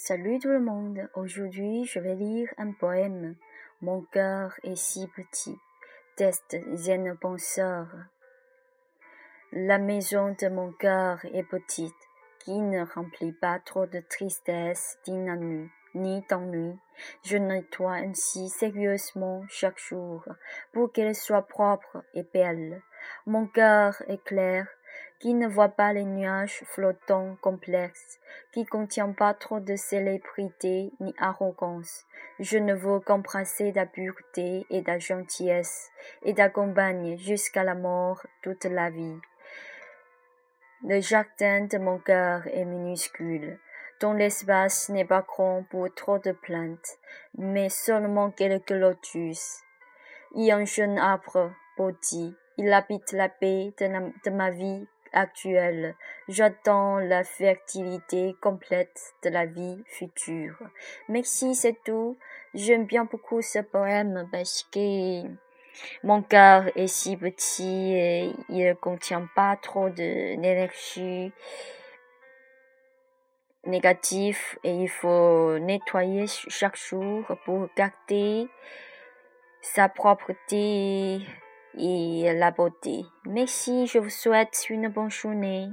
Salut tout le monde, aujourd'hui je vais lire un poème. Mon cœur est si petit. Test zen penseur. La maison de mon cœur est petite, qui ne remplit pas trop de tristesse d'inannui ni d'ennui. Je nettoie ainsi sérieusement chaque jour pour qu'elle soit propre et belle. Mon cœur est clair, qui ne voit pas les nuages flottants complexes, qui contient pas trop de célébrité ni arrogance. Je ne veux qu'embrasser la pureté et la gentillesse, et d'accompagner jusqu'à la mort toute la vie. Le jardin de mon cœur est minuscule, dont l'espace n'est pas grand pour trop de plantes, mais seulement quelques lotus. Il y un jeune arbre bauti, il habite la paix de, ma vie actuelle. J'attends la fertilité complète de la vie future. Merci, c'est tout. J'aime bien beaucoup ce poème parce que mon cœur est si petit et il ne contient pas trop d'énergie négative et il faut nettoyer chaque jour pour garder sa propreté et la beauté. Merci, je vous souhaite une bonne journée.